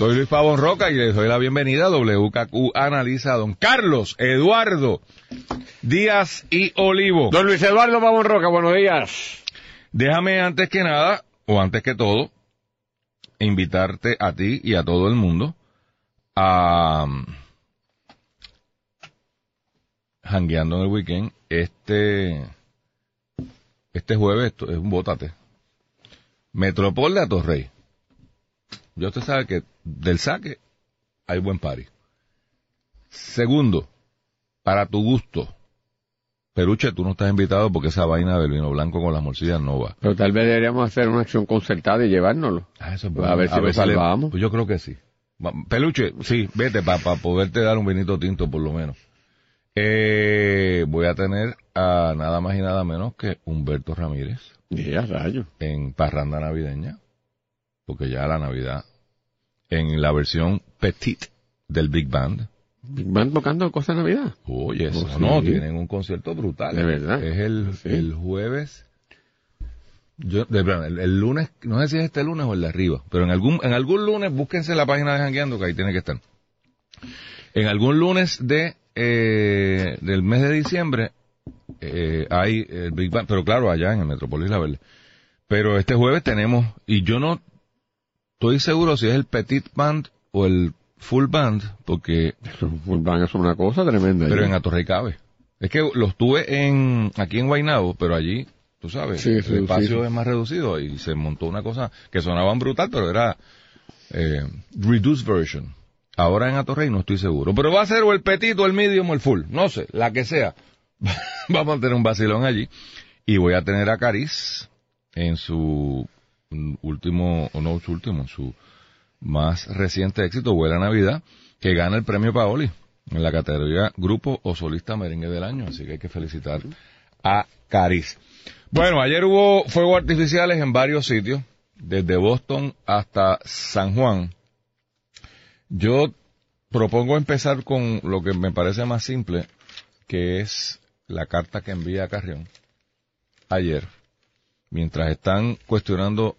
Soy Luis Pavón Roca y les doy la bienvenida a WKQ Analiza a don Carlos Eduardo Díaz y Olivo. Don Luis Eduardo Pavón Roca, buenos días. Déjame antes que nada, o antes que todo, invitarte a ti y a todo el mundo a jangueando en el weekend este este jueves esto es un botate Metropol de Atorrey ya usted sabe que del saque hay buen party. Segundo, para tu gusto, Peruche, tú no estás invitado porque esa vaina del vino blanco con las morcillas no va. Pero tal vez deberíamos hacer una acción concertada y llevárnoslo. Ah, eso es A ver si lo sale- salvamos. Pues yo creo que sí. Peluche, sí, vete para poderte dar un vinito tinto por lo menos. Eh, voy a tener a nada más y nada menos que Humberto Ramírez Y a rayo. en Parranda Navideña, porque ya la Navidad, en la versión petit del Big Band. Van tocando cosas de Navidad. Oye, eso Oh, no, sí. tienen un concierto brutal. De verdad. Es el, Sí. el jueves. Yo, de verdad, el, el lunes, no sé si es este lunes o el de arriba, pero en algún, en algún lunes, búsquense la página de Jangueando, que ahí tiene que estar. En algún lunes de, eh, del mes de diciembre, eh, hay el Big Band, pero claro, allá en el Metropolis La Verde. Pero este jueves tenemos, y yo no estoy seguro si es el Petit Band o el Full Band, porque Eso, van es una cosa tremenda. pero ¿eh? en Atorrey cabe. Es que los tuve en, aquí en Guaynabo, pero allí, tú sabes, Sí, el espacio es más reducido y se montó una cosa que sonaban brutal, pero era eh, reduced version. Ahora en Atorrey no estoy seguro. Pero va a ser o el petit o el medium o el full. No sé, la que sea. Vamos a tener un vacilón allí. Y voy a tener a Caris en su último, o no su último, su más reciente éxito, Buena Navidad, que gana el premio Paoli en la categoría Grupo o Solista Merengue del Año. Así que hay que felicitar a Caris. Bueno, ayer hubo fuegos artificiales en varios sitios, desde Boston hasta San Juan. Yo propongo empezar con lo que me parece más simple, que es la carta que envía Carrión ayer, mientras están cuestionando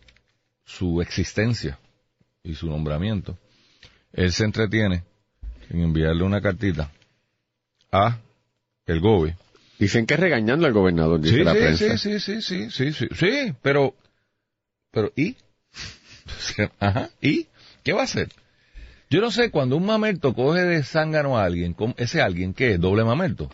su existencia y su nombramiento, él se entretiene en enviarle una cartita a el GOBE. Dicen que regañando al gobernador, dice Sí, la sí, prensa. sí, sí, sí, sí, sí, sí, sí, pero, pero, ¿y? Ajá, ¿y? ¿Qué va a hacer? Yo no sé, cuando un mamerto coge de zángano a alguien, ¿cómo- ese alguien qué es? ¿Doble mamerto?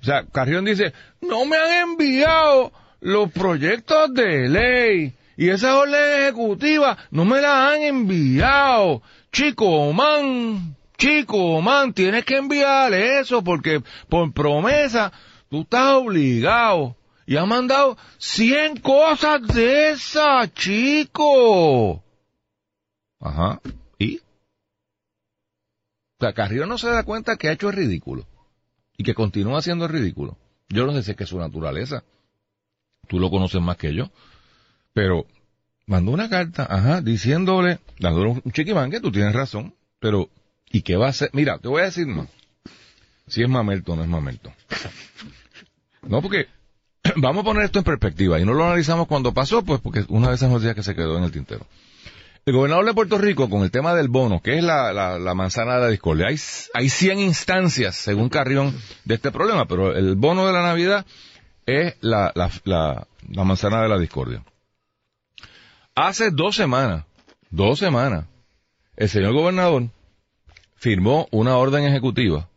O sea, Carrión dice, no me han enviado los proyectos de ley y esa orden ejecutiva no me la han enviado. Chico, man, chico, man, tienes que enviarle eso porque por promesa tú estás obligado. Y ha mandado 100 cosas de esas, chico. Ajá. ¿Y? O sea, Carrión no se da cuenta que ha hecho el ridículo y que continúa haciendo el ridículo. Yo no sé si es que es su naturaleza. Tú lo conoces más que yo. Pero mandó una carta, ajá, diciéndole, dándole un chiquimán que tú tienes razón, pero ¿y qué va a hacer? Mira, te voy a decir más. Si es mamerto o no es mamerto. No, porque vamos a poner esto en perspectiva y no lo analizamos cuando pasó, pues porque una de esas noticias que se quedó en el tintero. El gobernador de Puerto Rico, con el tema del bono, que es la, la, la manzana de la discordia, hay, hay 100 instancias, según Carrión, de este problema, pero el bono de la Navidad es la, la, la, la manzana de la discordia. Hace dos semanas, dos semanas, el señor gobernador firmó una orden ejecutiva,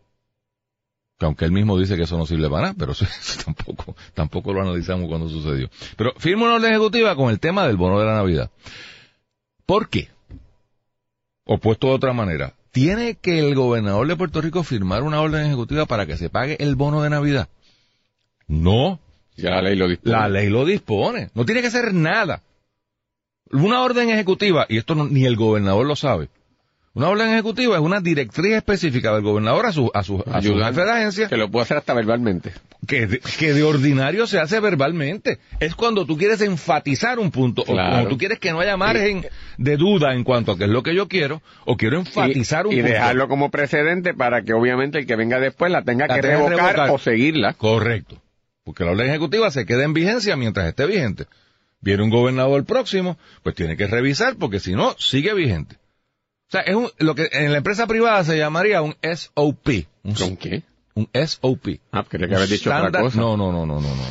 que aunque él mismo dice que eso no sirve para nada, pero eso, tampoco, tampoco lo analizamos cuando sucedió. Pero firmó una orden ejecutiva con el tema del bono de la Navidad. ¿Por qué? O puesto de otra manera, ¿tiene que el gobernador de Puerto Rico firmar una orden ejecutiva para que se pague el bono de Navidad? No, Ya la ley lo dispone. la ley lo dispone. No tiene que hacer nada. Una orden ejecutiva, y esto no- ni el gobernador lo sabe, Una orden ejecutiva es una directriz específica del gobernador a su, a su, a su Ayudar. jefe de agencia Que lo puedo hacer hasta verbalmente. que de, que de ordinario se hace verbalmente. Es cuando tú quieres enfatizar un punto, o cuando tú quieres que no haya margen de duda en cuanto a qué es lo que yo quiero, o quiero enfatizar y, un y punto. dejarlo como precedente para que obviamente el que venga después la tenga La que tenga que revocar, revocar. o seguirla. Correcto. Porque la orden ejecutiva se queda en vigencia mientras esté vigente. Viene un gobernador próximo, pues tiene que revisar porque si no, sigue vigente. O sea, es un, lo que en la empresa privada se llamaría un SOP. Un, ¿Con qué? un SOP. Ah, quería que haber dicho otra cosa. No, no, no, no, no, no.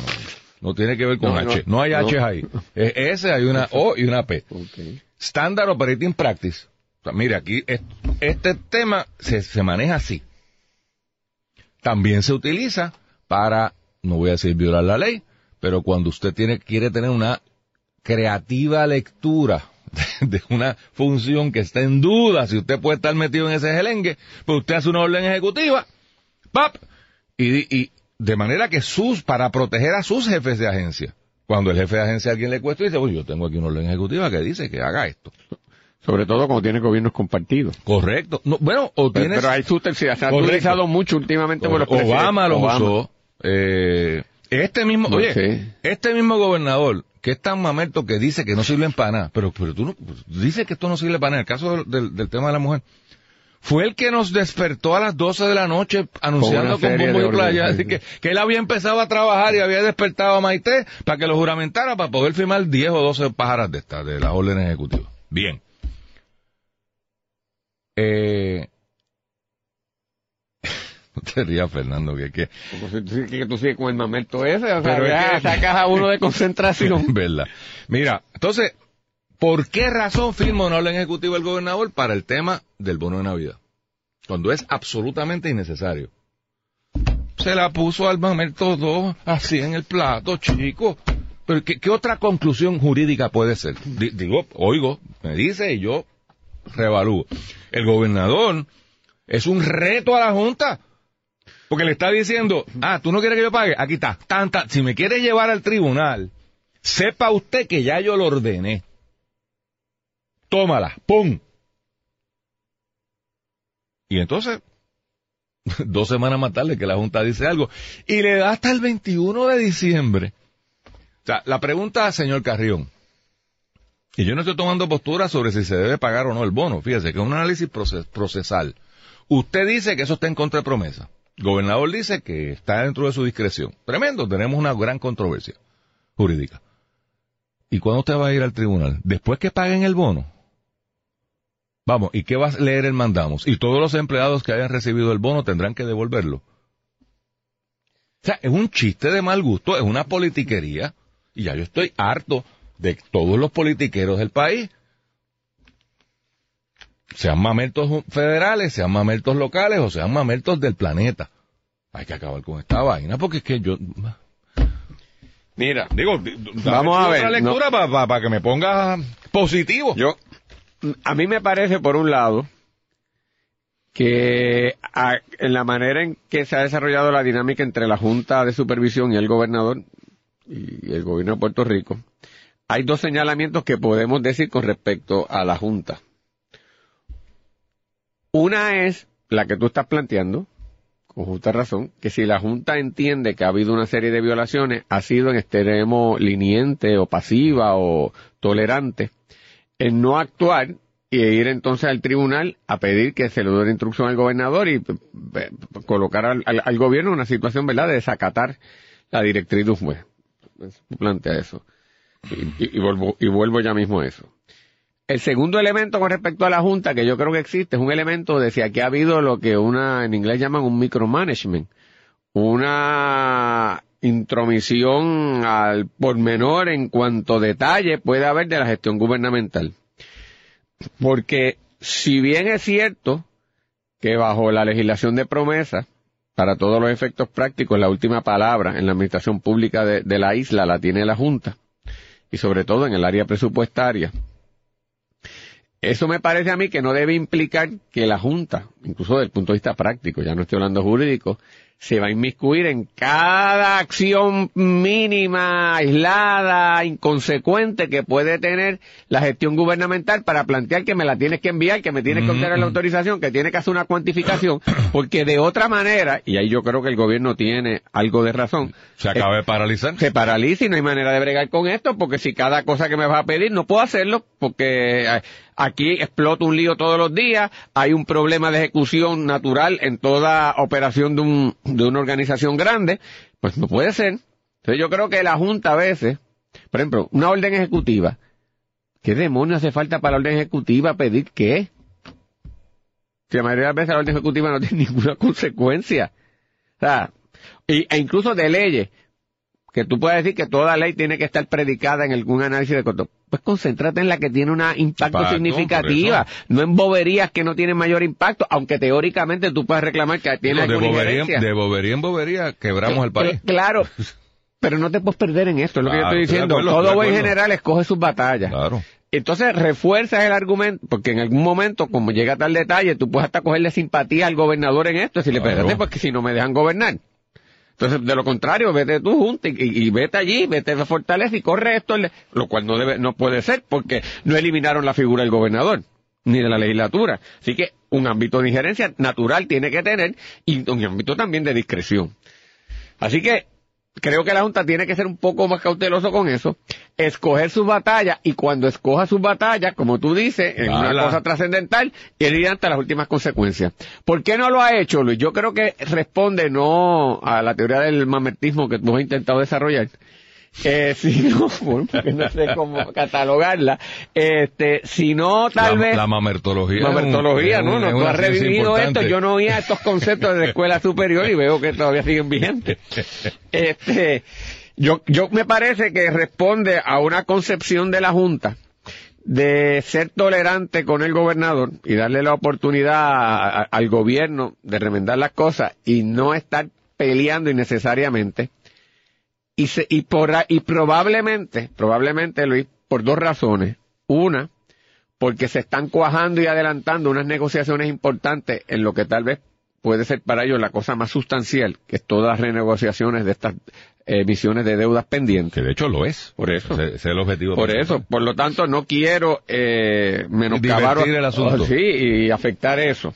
No, tiene que ver con No, H. no, No, hay no. H ahí. Es S, hay una O y una P. Ok. Standard Operating Practice. O sea, mire, aquí es- este tema se, se maneja así. También se utiliza para, no voy a decir violar la ley, pero cuando usted tiene, quiere tener una creativa lectura de, una función que está en duda, si usted puede estar metido en ese gelengue, pues usted hace una orden ejecutiva, ¡pap! Y, y de manera que sus, para proteger a sus jefes de agencia, cuando el jefe de agencia a alguien le cuesta y dice, uy, yo tengo aquí una orden ejecutiva que dice que haga esto. Sobre todo cuando tiene gobiernos compartidos. Correcto. No, bueno, o Pero, tienes... pero hay su se ha utilizado mucho últimamente por los Obama lo usó. Eh, este mismo, No oye, sé. este mismo gobernador, que es tan mamerto que dice que no sirven para nada, pero, pero tú no, dice que esto no sirve para nada. El caso del, tema de la mujer. Fue el que nos despertó a las 12 de la noche anunciando Con bombo y playa así que él había empezado a trabajar y había despertado a Maite para que lo juramentara para poder firmar 10 o 12 pájaras de estas, de las órdenes ejecutivas. Bien. Eh, no rías, Fernando, que, que si tú- que tú sigues con el mamerto ese, o sea, Pero es ya que- sacas a uno de concentración. ¿Verdad? Mira, entonces, ¿por qué razón firma una orden ejecutiva el gobernador para el tema del bono de Navidad? Cuando es absolutamente innecesario. Se la puso al mamerto dos así en el plato, chico. Pero ¿qué, qué otra conclusión jurídica puede ser? Di- digo, oigo, me dice y yo revalúo. El gobernador es un reto a la Junta. Porque le está diciendo, ah, tú no quieres que yo pague, aquí está, tanta, si me quieres llevar al tribunal, sepa usted que ya yo lo ordené. Tómala, ¡pum! Y entonces, dos semanas más tarde que la Junta dice algo, y le da hasta el 21 de diciembre. O sea, la pregunta, señor Carrión, y yo no estoy tomando postura sobre si se debe pagar o no el bono, fíjese que es un análisis proces- procesal. Usted dice que eso está en contra de promesa. Gobernador dice que está dentro de su discreción. Tremendo, tenemos una gran controversia jurídica. ¿Y cuándo usted va a ir al tribunal? Después que paguen el bono. Vamos, ¿y qué va a leer el mandamos? Y todos los empleados que hayan recibido el bono tendrán que devolverlo. O sea, es un chiste de mal gusto, es una politiquería. Y ya yo estoy harto de todos los politiqueros del país. Sean mamertos federales, sean mamertos locales o sean mamertos del planeta. Hay que acabar con esta vaina porque es que yo... Mira, Digo, Vamos a otra ver, lectura para que me ponga positivo. yo, a mí me parece, por un lado, que a- en la manera en que se ha desarrollado la dinámica entre la Junta de Supervisión y el gobernador y el gobierno de Puerto Rico, hay dos señalamientos que podemos decir con respecto a la Junta. Una es la que tú estás planteando, con justa razón, que si la Junta entiende que ha habido una serie de violaciones, ha sido en extremo liniente o pasiva o tolerante, en no actuar y ir entonces al tribunal a pedir que se le dé instrucción al gobernador y p- colocar al, al- al gobierno en una situación, ¿verdad?, de desacatar la directriz de un juez. Plantea eso. Y, y- y vuelvo, y vuelvo ya mismo a eso. El segundo elemento con respecto a la Junta que yo creo que existe es un elemento de si aquí ha habido lo que una, en inglés llaman un micromanagement. Una intromisión al pormenor en cuanto detalle puede haber de la gestión gubernamental. Porque si bien es cierto que bajo la legislación de promesa, para todos los efectos prácticos, la última palabra en la administración pública de, de la isla la tiene la Junta, y sobre todo en el área presupuestaria, eso me parece a mí que no debe implicar que la Junta, incluso desde el punto de vista práctico, ya no estoy hablando jurídico, se va a inmiscuir en cada acción mínima, aislada, inconsecuente que puede tener la gestión gubernamental para plantear que me la tienes que enviar, que me tienes que obtener la autorización, que tiene que hacer una cuantificación, porque de otra manera, y ahí yo creo que el gobierno tiene algo de razón, Se acaba de paralizar. se paraliza y no hay manera de bregar con esto, porque si cada cosa que me vas a pedir no puedo hacerlo, porque eh, aquí explota un lío todos los días, hay un problema de ejecución natural en toda operación de, un, de una organización grande, pues no puede ser. Entonces yo creo que la Junta a veces, por ejemplo, una orden ejecutiva, ¿qué demonios hace falta para la orden ejecutiva pedir qué? Si la mayoría de las veces la orden ejecutiva no tiene ninguna consecuencia. O sea, e incluso de leyes, que tú puedes decir que toda ley tiene que estar predicada en algún análisis de costo. Pues concéntrate en la que tiene un impacto Impacto, significativa, no en boberías que no tienen mayor impacto, aunque teóricamente tú puedes reclamar que tiene de, alguna bobería, de bobería en bobería quebramos el país. Eh, Claro, pero no te puedes perder en esto, es lo que yo estoy de diciendo. acuerdo, Todo de buen general escoge sus batallas. Claro. Entonces refuerzas el argumento, porque en algún momento, como llega tal detalle, tú puedes hasta cogerle simpatía al gobernador en esto, decirle, Claro. espérate, porque si no me dejan gobernar. Entonces, de lo contrario, vete tú junto y, vete allí, vete a Fortaleza y corre esto, lo cual no debe, no puede ser, porque no eliminaron la figura del gobernador, ni de la legislatura. Así que un ámbito de injerencia natural tiene que tener, y un ámbito también de discreción. Así que creo que la Junta tiene que ser un poco más cauteloso con eso, escoger sus batallas y cuando escoja sus batallas, como tú dices, en una cosa trascendental, ir hasta las últimas consecuencias. ¿Por qué no lo ha hecho, Luis? Yo creo que responde no a la teoría del mamertismo que tú has intentado desarrollar, eh, sino, porque no sé cómo catalogarla, este, sino tal la, vez... la mamertología. un- Mamertología, ¿no? no tú has revivido esto. Yo no oía estos conceptos de la escuela superior y veo que todavía siguen vigentes. Este, yo, yo me parece que responde a una concepción de la Junta de ser tolerante con el gobernador y darle la oportunidad a- al gobierno de remendar las cosas y no estar peleando innecesariamente. Y se, y por y probablemente probablemente Luis por dos razones. Una porque se están cuajando y adelantando unas negociaciones importantes en lo que tal vez puede ser para ellos la cosa más sustancial, que es todas las renegociaciones de estas emisiones de deudas pendientes. Que de hecho lo es. Por eso. Ese, ese es el objetivo. Por eso, por lo tanto, no quiero eh, menoscabar el asunto. Oh, sí, y afectar eso.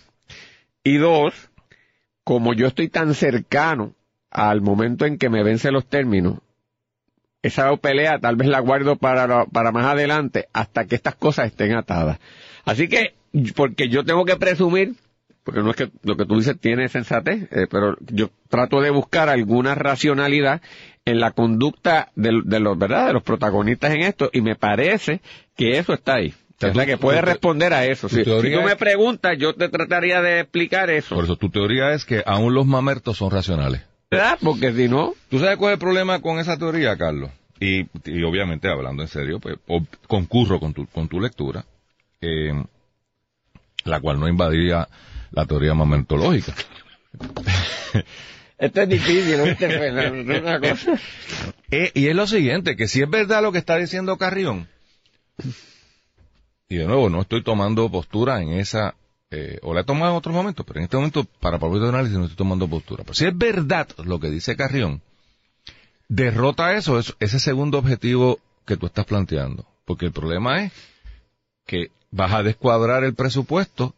Y dos, como yo estoy tan cercano al momento en que me vence los términos, esa pelea tal vez la guardo para, para más adelante hasta que estas cosas estén atadas. Así que, porque yo tengo que presumir, porque no es que lo que tú dices tiene sensatez, eh, pero yo trato de buscar alguna racionalidad en la conducta de, de los, ¿verdad? De los protagonistas en esto, y me parece que eso está ahí. O sea, tú- que puede responder a eso. Si, si tú me es- preguntas, yo te trataría de explicar eso. Por eso tu teoría es que aún los mamertos son racionales. ¿Verdad? Porque si no, ¿Tú sabes cuál es el problema con esa teoría, Carlos? Y, y obviamente, hablando en serio, pues, concurro con tu, con tu lectura, eh, la cual no invadiría la teoría mamertológica. esto es difícil, ¿no? ¿Viste, Fernando? Es una cosa. Eh, y es lo siguiente, que si es verdad lo que está diciendo Carrión, y de nuevo no estoy tomando postura en esa, eh, o la he tomado en otros momentos, pero en este momento, para propósito de análisis, no estoy tomando postura. Pero si es verdad lo que dice Carrión, derrota eso, eso, ese segundo objetivo que tú estás planteando. Porque el problema es que vas a descuadrar el presupuesto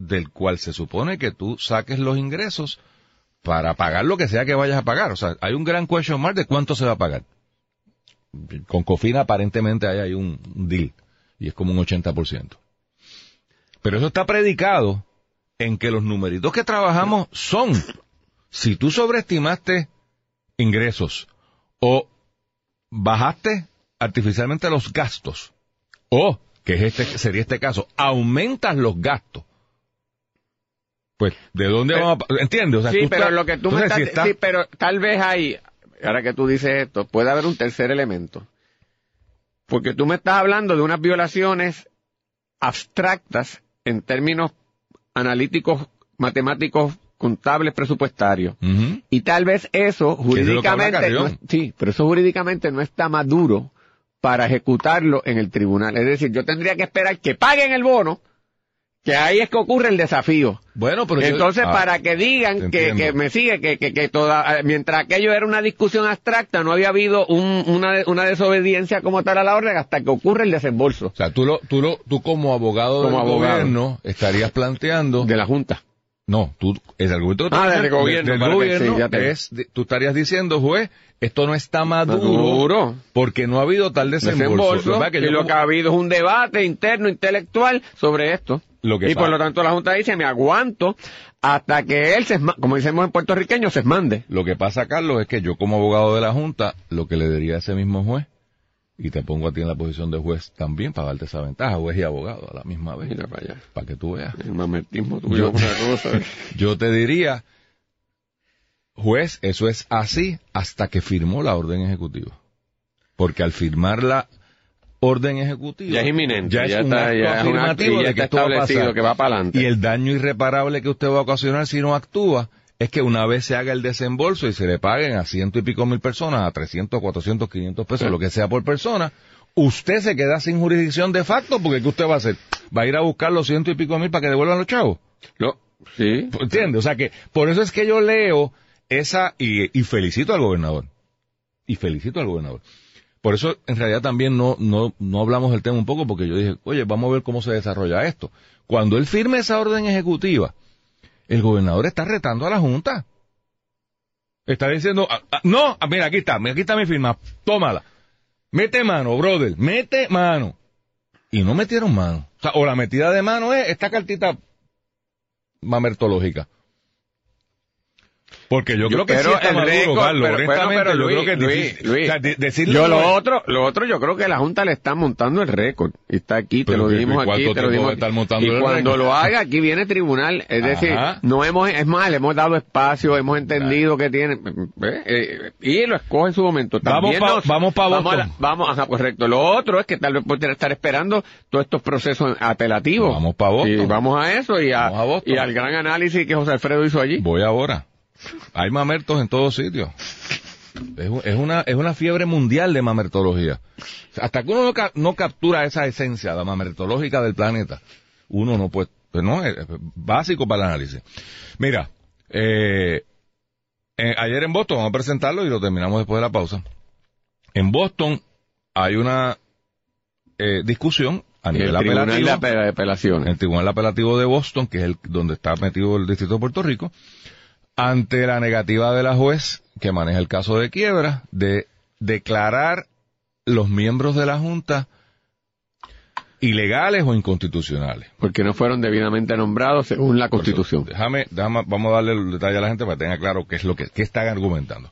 del cual se supone que tú saques los ingresos para pagar lo que sea que vayas a pagar. O sea, hay un gran question mark de cuánto se va a pagar. Con Cofina aparentemente ahí hay un, deal y es como un 80%. Pero eso está predicado en que los numeritos que trabajamos son, si tú sobreestimaste ingresos o bajaste artificialmente los gastos, o, que es este, sería este caso, aumentas los gastos, pues, ¿de dónde Pero- vamos a... ¿Entiendes? O sea, sí, pero estás- lo que tú me estás, si estás- sí, pero tal vez hay, ahora que tú dices esto, puede haber un tercer elemento. Porque tú me estás hablando de unas violaciones abstractas en términos analíticos, matemáticos, contables, presupuestarios. Y tal vez eso jurídicamente, Carrión. no es- sí, pero eso jurídicamente no está maduro para ejecutarlo en el tribunal. Es decir, yo tendría que esperar que paguen el bono Que ahí es que ocurre el desafío. Bueno, pero yo- Entonces, ah, para que digan que, que me sigue, que, que, que toda, eh, mientras aquello era una discusión abstracta, no había habido un- una, una desobediencia como tal a la orden hasta que ocurre el desembolso O sea, tú, lo, tú, lo, tú como abogado Como del abogado. gobierno estarías planteando... de la Junta. No, tú, el argumento Ah, del gobierno, del gobierno sí, ya te- es, tú estarías diciendo, juez, esto no está maduro, Maduro. porque no ha habido tal desembolso. Desembolso, que y yo lo que ha habido es un debate interno, intelectual sobre esto. Lo que y por lo tanto la Junta dice, me aguanto hasta que él, se como decimos en puertorriqueño, se esmande. Lo que pasa, Carlos, es que yo como abogado de la Junta, lo que le diría a ese mismo juez, y te pongo a ti en la posición de juez también para darte esa ventaja, juez y abogado a la misma vez, Mira para allá. para que tú veas. El mamertismo Yo- tuyo, cosa. Yo te diría, juez, eso es así hasta que firmó la orden ejecutiva. Porque al firmar la orden ejecutiva... Ya es inminente, Ya es ya un está- acto ya es un acto afirmativo ya de está que esto va a pasar. que va para adelante. Y el daño irreparable que usted va a ocasionar si no actúa es que una vez se haga el desembolso y se le paguen a ciento y pico mil personas, a 300, 400, 500 pesos, Sí. lo que sea por persona, usted se queda sin jurisdicción de facto porque ¿qué usted va a hacer? ¿Va a ir a buscar los ciento y pico mil para que devuelvan los chavos? Lo- sí. ¿Entiendes? O sea que por eso es que yo leo esa y, y felicito al gobernador. Y felicito al gobernador. Por eso en realidad también no, no, no hablamos del tema un poco porque yo dije, oye, vamos a ver cómo se desarrolla esto. Cuando él firme esa orden ejecutiva, el gobernador está retando a la Junta. Está diciendo, ah, ah, no, ah, mira, aquí está, aquí está mi firma, tómala. Mete mano, brother, mete mano. Y no metieron mano. O, sea, o la metida de mano es esta cartita mamertológica. Porque yo, creo que sí pero está el maduro, Carlos. pero- Honestamente, pero yo Luis, creo que es Luis, difícil. Luis, O sea, de- decirle Yo lo es- otro, lo otro yo creo que la Junta le está montando el récord. Y está aquí, te lo ¿y dijimos aquí, te lo dijimos estar montando Y el cuando récord? lo haga, aquí viene tribunal. Es decir, Ajá. no hemos, es más, le hemos dado espacio, hemos entendido que tiene, ¿eh? Eh, y lo escoge en su momento. Vamos También pa- nos- vamos pa a Boston. vamos, ajá, correcto. Lo otro es que tal vez puede estar esperando todos estos procesos apelativos. Vamos pa Boston. Y vamos a eso y, a- Vamos a y al gran análisis que José Alfredo hizo allí. Voy ahora. Hay mamertos en todos sitios. Es, es una, es una fiebre mundial de mamertología. Hasta que uno no, ca- no captura esa esencia, la mamertológica del planeta, uno no puede, pues no, es básico para el análisis. Mira, eh, eh, ayer en Boston, vamos a presentarlo y lo terminamos después de la pausa. En Boston hay una eh, discusión a nivel el tribunal apelativo de apela- apelaciones. el Tribunal Apelativo de Boston, que es el donde está metido el Distrito de Puerto Rico, ante la negativa de la juez que maneja el caso de quiebra de declarar los miembros de la Junta ilegales o inconstitucionales. porque no fueron debidamente nombrados según la Constitución. Déjame, déjame, vamos a darle el detalle a la gente para que tenga claro qué es lo que, qué están argumentando.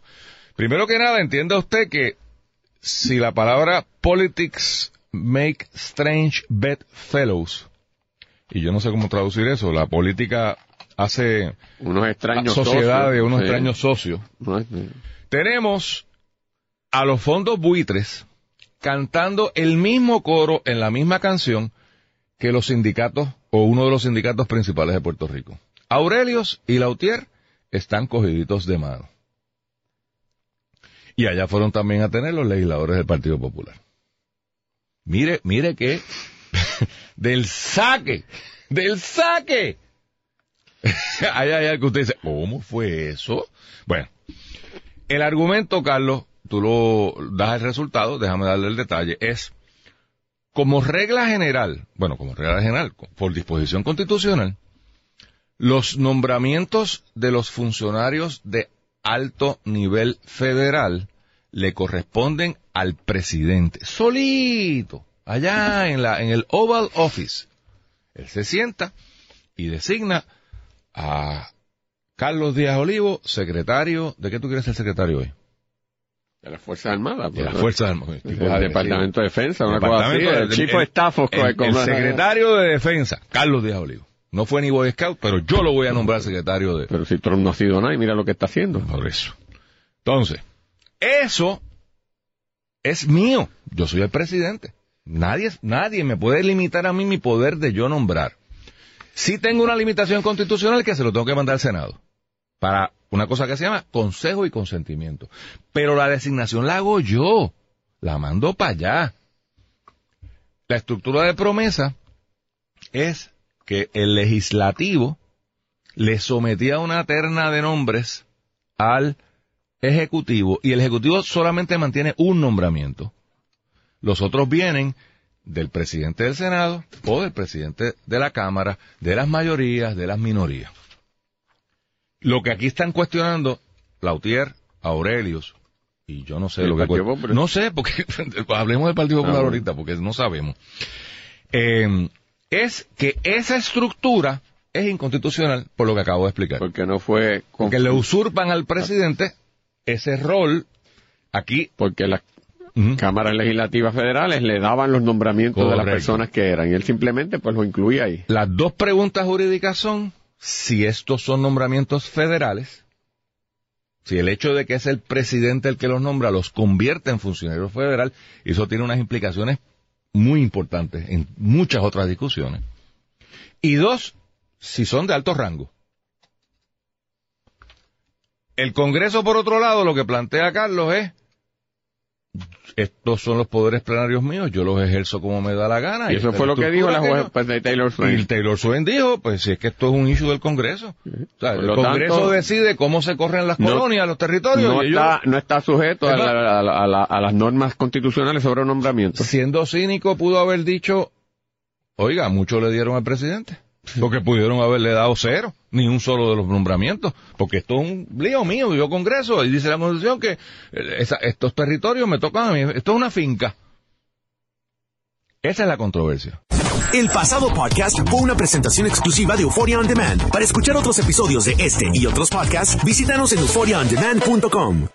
Primero que nada, entienda usted que si la palabra politics make strange bedfellows, y yo no sé cómo traducir eso, la política hace Unos extraños sociedades, socios, unos sí. extraños socios. No Tenemos a los fondos buitres cantando el mismo coro en la misma canción que los sindicatos o uno de los sindicatos principales de Puerto Rico. Aurelios y Lautier están cogiditos de mano. Y allá fueron también a tener los legisladores del Partido Popular. Mire, mire que del saque, del saque. Hay algo que usted dice, ¿cómo fue eso? Bueno, el argumento, Carlos, tú lo das el resultado, déjame darle el detalle, es como regla general, bueno, como regla general, por disposición constitucional, los nombramientos de los funcionarios de alto nivel federal le corresponden al presidente, solito, allá en la, en el Oval Office. Él se sienta y designa a Carlos Díaz Olivo, secretario, ¿de qué tú quieres ser secretario hoy? De las Fuerzas Armadas. De las pues, Fuerzas Armadas. del Tipo agresivo. Departamento de Defensa, una cosa así. El de- chief of staff of- el, el secretario de Defensa, Carlos Díaz Olivo. No fue ni Boy Scout, pero yo lo voy a nombrar secretario de... Pero si Trump no ha sido nada y mira lo que está haciendo. Por eso. Entonces, eso es mío. Yo soy el presidente. Nadie, nadie me puede limitar a mí mi poder de yo nombrar. Si tengo una limitación constitucional que se lo tengo que mandar al Senado. Para una cosa que se llama consejo y consentimiento. Pero la designación la hago yo. La mando para allá. La estructura de promesa es que el legislativo le sometía una terna de nombres al ejecutivo y el ejecutivo solamente mantiene un nombramiento. Los otros vienen del presidente del Senado o del presidente de la Cámara, de las mayorías, de las minorías. Lo que aquí están cuestionando Lautier, Aurelius, y yo no sé ¿El lo que... Cuest-? No sé, porque hablemos del Partido Popular Ah, ahorita, porque no sabemos. Eh, es que esa estructura es inconstitucional, por lo que acabo de explicar. Porque no fue... con- Porque le usurpan al presidente ese rol aquí. Porque cámaras legislativas federales le daban los nombramientos de las personas que eran. Y él simplemente pues lo incluía ahí. Las dos preguntas jurídicas son si estos son nombramientos federales, si el hecho de que es el presidente el que los nombra los convierte en funcionarios federal, y eso tiene unas implicaciones muy importantes en muchas otras discusiones. Y dos, si son de alto rango. El Congreso, por otro lado, lo que plantea Carlos es, estos son los poderes plenarios míos, yo los ejerzo como me da la gana. Y eso fue lo que dijo la juez pues, de Taylor Y Swift. el Taylor Swain dijo, pues si es que esto es un issue del Congreso. O sea, el Congreso tanto, decide cómo se corren las no- colonias, los territorios. no, y está, no está sujeto a, Es la- a la- a la- a las normas constitucionales sobre nombramientos. siendo cínico, pudo haber dicho, oiga, mucho le dieron al presidente. Porque pudieron haberle dado cero, ni un solo de los nombramientos. Porque esto es un lío mío, yo Congreso, y dice la Constitución que eh, esa- estos territorios me tocan a mí. Esto es una finca. Esa es la controversia. El pasado podcast fue una presentación exclusiva de Euphoria On Demand. Para escuchar otros episodios de este y otros podcasts, visítanos en euphoriaondemand.com.